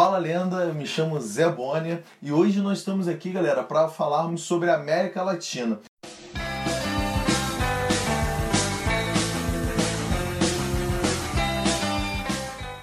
Fala lenda, eu me chamo Zé Bônia e hoje nós estamos aqui, galera, para falarmos sobre a América Latina.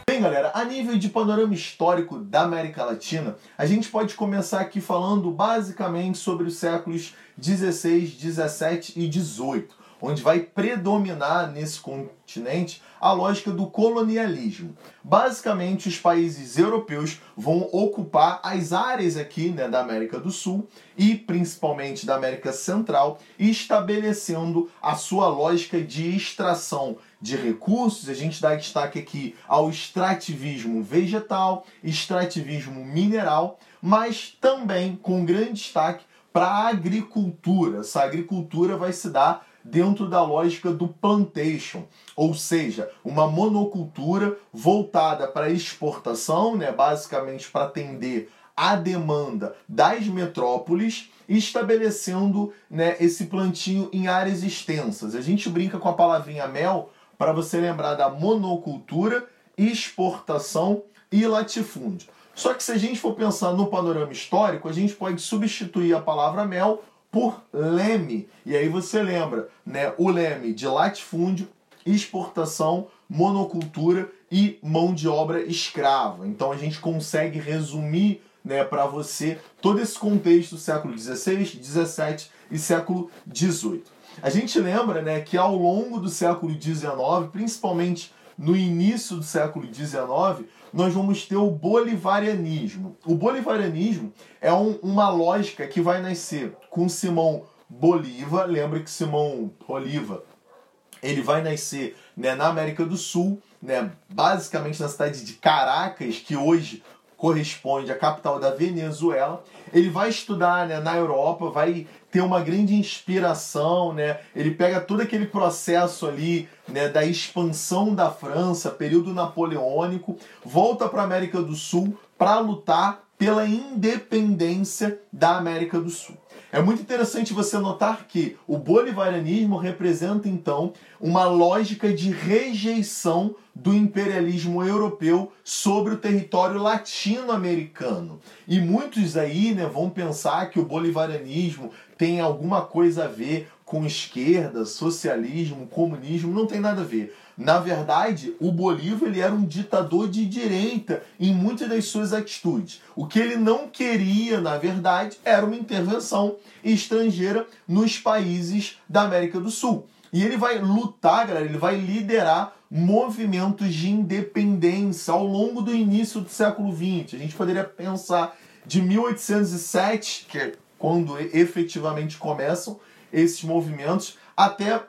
Bem, galera, a nível de panorama histórico da América Latina, a gente pode começar aqui falando basicamente sobre os séculos 16, 17 e 18 onde vai predominar nesse continente a lógica do colonialismo. Basicamente, os países europeus vão ocupar as áreas aqui né, da América do Sul e principalmente da América Central, estabelecendo a sua lógica de extração de recursos. A gente dá destaque aqui ao extrativismo vegetal, extrativismo mineral, mas também com grande destaque para a agricultura. Essa agricultura vai se dar dentro da lógica do plantation, ou seja, uma monocultura voltada para exportação, né, basicamente para atender a demanda das metrópoles, estabelecendo né, esse plantio em áreas extensas. A gente brinca com a palavrinha mel para você lembrar da monocultura, exportação e latifúndio. Só que se a gente for pensar no panorama histórico, a gente pode substituir a palavra mel por leme. E aí você lembra, né, o leme de latifúndio, exportação, monocultura e mão de obra escrava. Então a gente consegue resumir né, para você todo esse contexto século XVI, XVII e século XVIII. A gente lembra né, que ao longo do século XIX, principalmente no início do século XIX, nós vamos ter o bolivarianismo. O bolivarianismo é um, uma lógica que vai nascer com Simão Bolívar. Lembra que Simão Bolívar ele vai nascer né, na América do Sul, né, basicamente na cidade de Caracas, que hoje corresponde à capital da Venezuela. Ele vai estudar né, na Europa, vai ter uma grande inspiração, né? Ele pega todo aquele processo ali, né, da expansão da França, período napoleônico, volta para a América do Sul para lutar pela independência da América do Sul. É muito interessante você notar que o bolivarianismo representa então uma lógica de rejeição do imperialismo europeu sobre o território latino-americano. E muitos aí né, vão pensar que o bolivarianismo tem alguma coisa a ver com esquerda, socialismo, comunismo, não tem nada a ver. Na verdade, o Bolívar ele era um ditador de direita em muitas das suas atitudes. O que ele não queria, na verdade, era uma intervenção estrangeira nos países da América do Sul. E ele vai lutar, galera, ele vai liderar movimentos de independência ao longo do início do século XX. A gente poderia pensar de 1807, que é quando efetivamente começam esses movimentos, até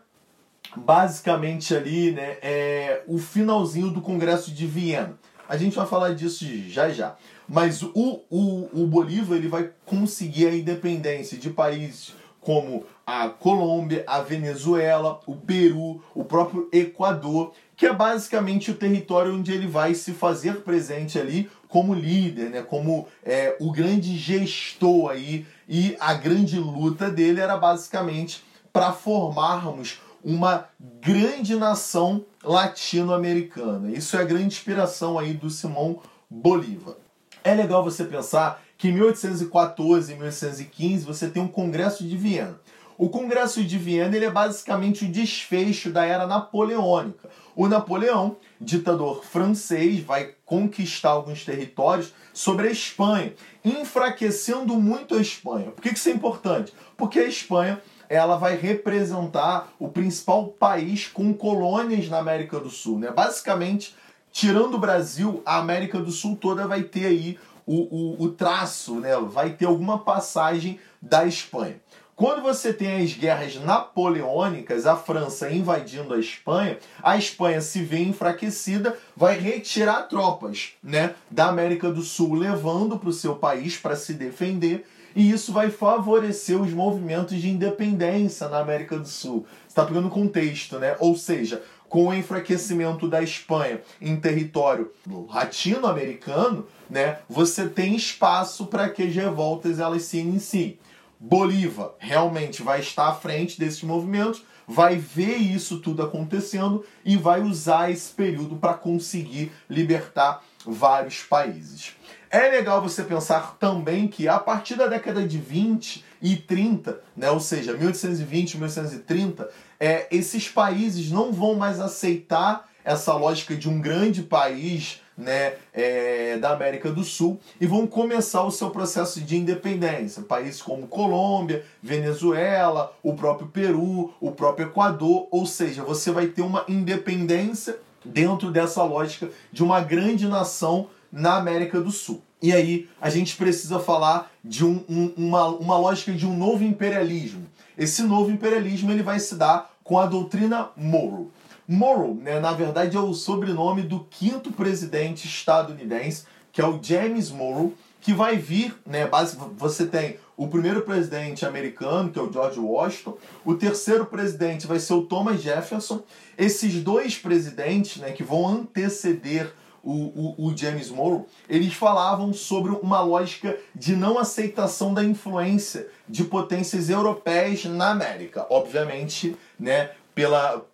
basicamente ali né, é, o finalzinho do Congresso de Viena. A gente vai falar disso já já. Mas o, o, o Bolívar ele vai conseguir a independência de países como a Colômbia, a Venezuela, o Peru, o próprio Equador, que é basicamente o território onde ele vai se fazer presente ali como líder, né, como é, o grande gestor aí, e a grande luta dele era basicamente para formarmos uma grande nação latino-americana. Isso é a grande inspiração aí do Simão Bolívar. É legal você pensar que em 1814 e 1815 você tem um Congresso de Viena. O Congresso de Viena ele é basicamente o desfecho da era napoleônica. O Napoleão, ditador francês, vai conquistar alguns territórios sobre a Espanha, enfraquecendo muito a Espanha. Por que isso é importante? Porque a Espanha ela vai representar o principal país com colônias na América do Sul. Né? Basicamente, tirando o Brasil, a América do Sul toda vai ter aí o, o, o traço, né? vai ter alguma passagem da Espanha. Quando você tem as guerras napoleônicas, a França invadindo a Espanha, a Espanha se vê enfraquecida, vai retirar tropas né, da América do Sul, levando para o seu país para se defender e isso vai favorecer os movimentos de independência na América do Sul. Está pegando contexto, né? Ou seja, com o enfraquecimento da Espanha em território latino-americano, né, você tem espaço para que as revoltas elas se iniciem. Bolívar realmente vai estar à frente desses movimentos, vai ver isso tudo acontecendo e vai usar esse período para conseguir libertar vários países. É legal você pensar também que a partir da década de 20 e 30, né, ou seja, 1820 1830, é, esses países não vão mais aceitar essa lógica de um grande país né, é, da América do Sul e vão começar o seu processo de independência. Países como Colômbia, Venezuela, o próprio Peru, o próprio Equador, ou seja, você vai ter uma independência dentro dessa lógica de uma grande nação na América do Sul. E aí a gente precisa falar de um, um, uma, uma lógica de um novo imperialismo. Esse novo imperialismo ele vai se dar com a doutrina Monroe. Morrow, né, na verdade, é o sobrenome do quinto presidente estadunidense, que é o James Morrow, que vai vir, né, base, você tem o primeiro presidente americano, que é o George Washington, o terceiro presidente vai ser o Thomas Jefferson. Esses dois presidentes, né, que vão anteceder o, o, o, James Morrow, eles falavam sobre uma lógica de não aceitação da influência de potências europeias na América. Obviamente, né, pela,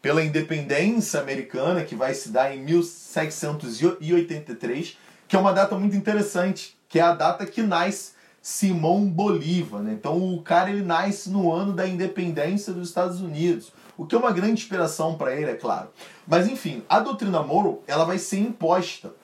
pela independência americana, que vai se dar em 1783, que é uma data muito interessante, que é a data que nasce Simão Bolívar. Né? Então o cara ele nasce no ano da independência dos Estados Unidos, o que é uma grande inspiração para ele, é claro. Mas enfim, a doutrina Monroe ela vai ser imposta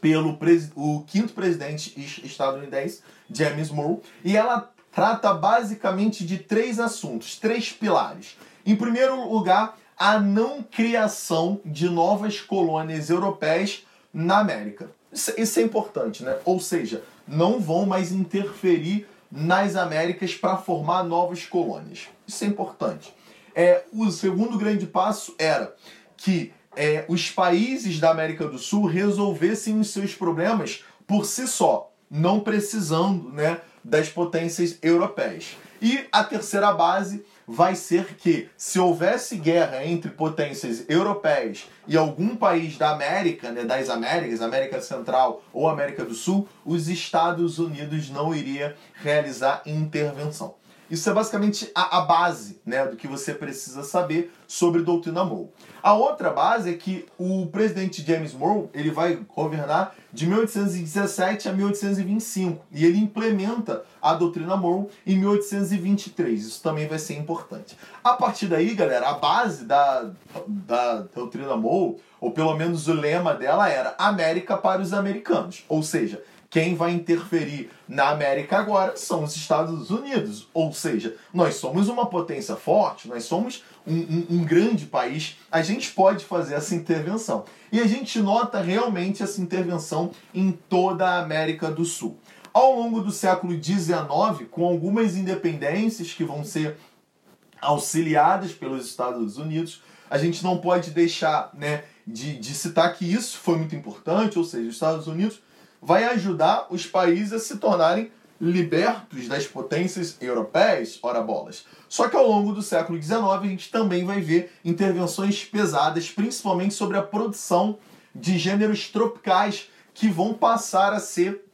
pelo o quinto presidente estadunidense, James Monroe, e ela trata basicamente de três assuntos, três pilares. Em primeiro lugar, a não criação de novas colônias europeias na América. Isso é importante, né? Ou seja, não vão mais interferir nas Américas para formar novas colônias. Isso é importante. É, o segundo grande passo era que é, os países da América do Sul resolvessem os seus problemas por si só, não precisando né, das potências europeias. E a terceira base vai ser que, se houvesse guerra entre potências europeias e algum país da América, né, das Américas, América Central ou América do Sul, os Estados Unidos não iria realizar intervenção. Isso é basicamente a, a, base né, do que você precisa saber sobre doutrina Monroe. A outra base é que o presidente James Monroe ele vai governar de 1817 a 1825 e ele implementa a doutrina Monroe em 1823. Isso também vai ser importante. A partir daí, galera, a base da, da doutrina Monroe, ou pelo menos o lema dela era América para os americanos, ou seja, quem vai interferir na América agora são os Estados Unidos. Ou seja, nós somos uma potência forte, nós somos um, um, um, grande país, a gente pode fazer essa intervenção. E a gente nota realmente essa intervenção em toda a América do Sul. Ao longo do século XIX, com algumas independências que vão ser auxiliadas pelos Estados Unidos, a gente não pode deixar né, de, de citar que isso foi muito importante, ou seja, os Estados Unidos vai ajudar os países a se tornarem libertos das potências europeias, ora bolas. Só que ao longo do século XIX a gente também vai ver intervenções pesadas, principalmente sobre a produção de gêneros tropicais que vão passar a ser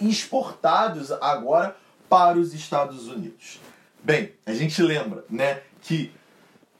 exportados agora para os Estados Unidos. Bem, a gente lembra, né, que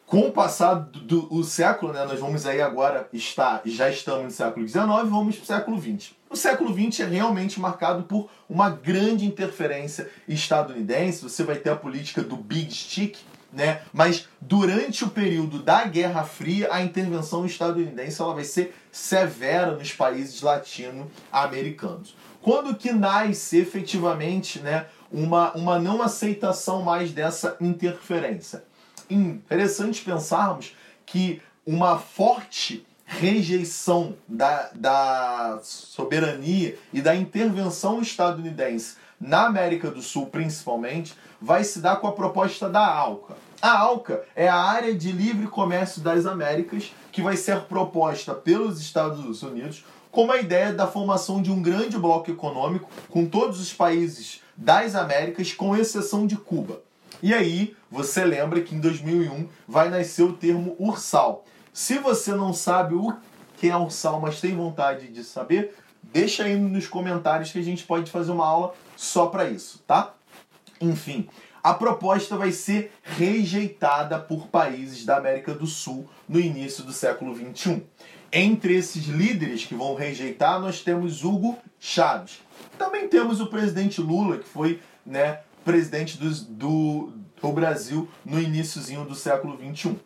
com o passar do, do século, né, nós vamos aí agora estar, já estamos no século XIX, vamos para o século XX. O século XX é realmente marcado por uma grande interferência estadunidense. Você vai ter a política do Big Stick, né? Mas durante o período da Guerra Fria, a intervenção estadunidense ela vai ser severa nos países latino-americanos. Quando que nasce efetivamente, né, uma, uma não aceitação mais dessa interferência? interessante pensarmos que uma forte rejeição da, da soberania e da intervenção estadunidense na América do Sul, principalmente, vai se dar com a proposta da ALCA. A ALCA é a área de livre comércio das Américas que vai ser proposta pelos Estados Unidos como a ideia da formação de um grande bloco econômico com todos os países das Américas, com exceção de Cuba. E aí, você lembra que em 2001 vai nascer o termo ursal. Se você não sabe o que é ursal, mas tem vontade de saber, deixa aí nos comentários que a gente pode fazer uma aula só para isso, tá? Enfim, a proposta vai ser rejeitada por países da América do Sul no início do século 21. Entre esses líderes que vão rejeitar, nós temos Hugo Chávez. Também temos o presidente Lula, que foi né, presidente do, do, do Brasil no iníciozinho do século XXI.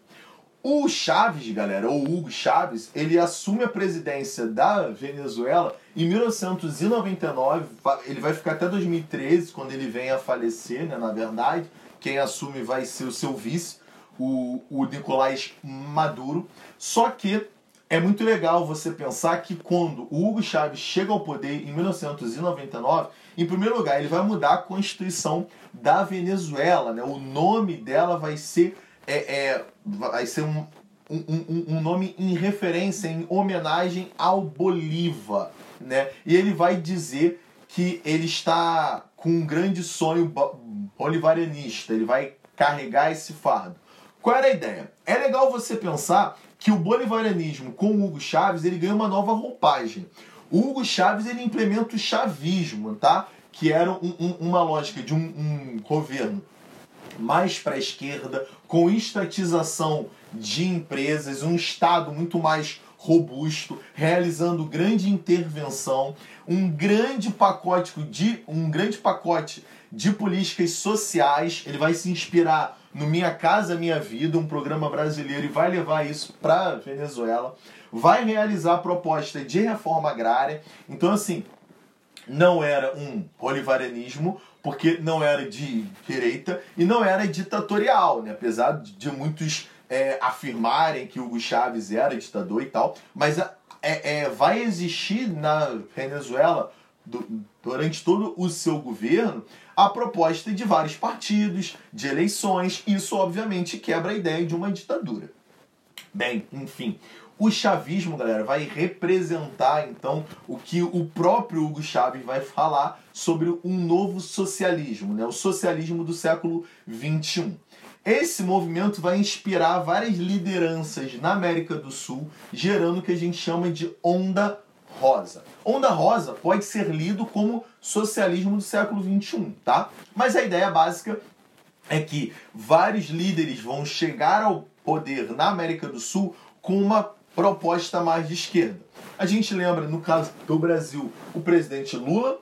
O Chaves, galera, ou Hugo Chaves, ele assume a presidência da Venezuela em 1999. Ele vai ficar até 2013, quando ele vem a falecer, né? Na verdade, quem assume vai ser o seu vice, o, o Nicolás Maduro. Só que é muito legal você pensar que quando o Hugo Chávez chega ao poder em 1999, em primeiro lugar, ele vai mudar a constituição da Venezuela, né? O nome dela vai ser é, é vai ser um, um, um, um, nome em referência, em homenagem ao Bolívar, né? E ele vai dizer que ele está com um grande sonho bolivarianista, ele vai carregar esse fardo. Qual era a ideia? É legal você pensar que o bolivarianismo com o Hugo Chávez ele ganha uma nova roupagem. O Hugo Chávez ele implementa o chavismo, tá? Que era um, um, uma lógica de um governo mais para a esquerda, com estatização de empresas, um Estado muito mais robusto, realizando grande intervenção, um grande pacote de um grande pacote de políticas sociais. Ele vai se inspirar no Minha Casa Minha Vida, um programa brasileiro, e vai levar isso para Venezuela. Vai realizar a proposta de reforma agrária. Então, assim, não era um bolivarianismo, porque não era de direita e não era ditatorial, né? apesar de muitos é, afirmarem que Hugo Chávez era ditador e tal, mas é, é, vai existir na Venezuela, do, durante todo o seu governo, a proposta de vários partidos, de eleições, isso obviamente quebra a ideia de uma ditadura. Bem, enfim, o chavismo, galera, vai representar então o que o próprio Hugo Chávez vai falar sobre um novo socialismo, né? o socialismo do século XXI. Esse movimento vai inspirar várias lideranças na América do Sul, gerando o que a gente chama de onda rosa. Onda rosa pode ser lido como socialismo do século XXI, tá? Mas a ideia básica é que vários líderes vão chegar ao poder na América do Sul com uma proposta mais de esquerda. A gente lembra, no caso do Brasil, o presidente Lula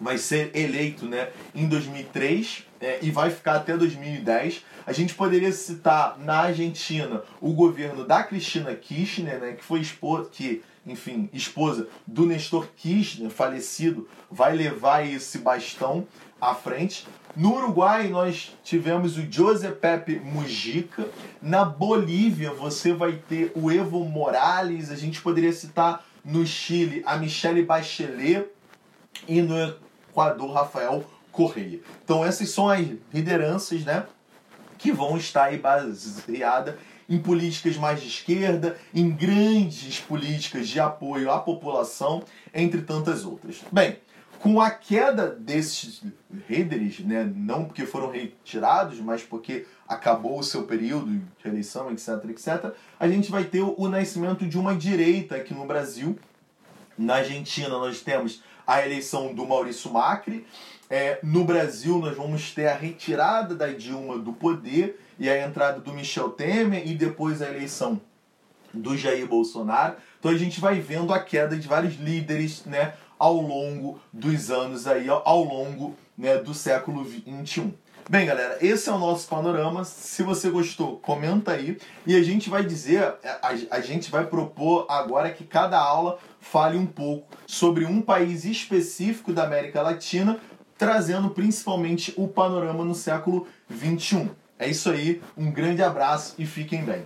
vai ser eleito né, em 2003 é, e vai ficar até 2010. A gente poderia citar na Argentina o governo da Cristina Kirchner, né, que foi esposa, que, enfim, esposa do Nestor Kirchner, falecido, vai levar esse bastão à frente. No Uruguai nós tivemos o José Pepe Mujica. Na Bolívia você vai ter o Evo Morales. A gente poderia citar no Chile a Michelle Bachelet e no Equador Rafael Correia. Então essas são as lideranças, né, que vão estar aí baseadas em políticas mais de esquerda, em grandes políticas de apoio à população, entre tantas outras. Bem, com a queda desses líderes, né, não porque foram retirados, mas porque acabou o seu período de eleição, etc, etc, a gente vai ter o nascimento de uma direita aqui no Brasil. Na Argentina nós temos a eleição do Maurício Macri. É, no Brasil nós vamos ter a retirada da Dilma do poder e a entrada do Michel Temer e depois a eleição do Jair Bolsonaro. Então a gente vai vendo a queda de vários líderes, né, ao longo dos anos aí, ao longo né, do século XXI. Bem, galera, esse é o nosso panorama. Se você gostou, comenta aí. E a gente vai dizer, a, a gente vai propor agora que cada aula fale um pouco sobre um país específico da América Latina, trazendo principalmente o panorama no século XXI. É isso aí, um grande abraço e fiquem bem.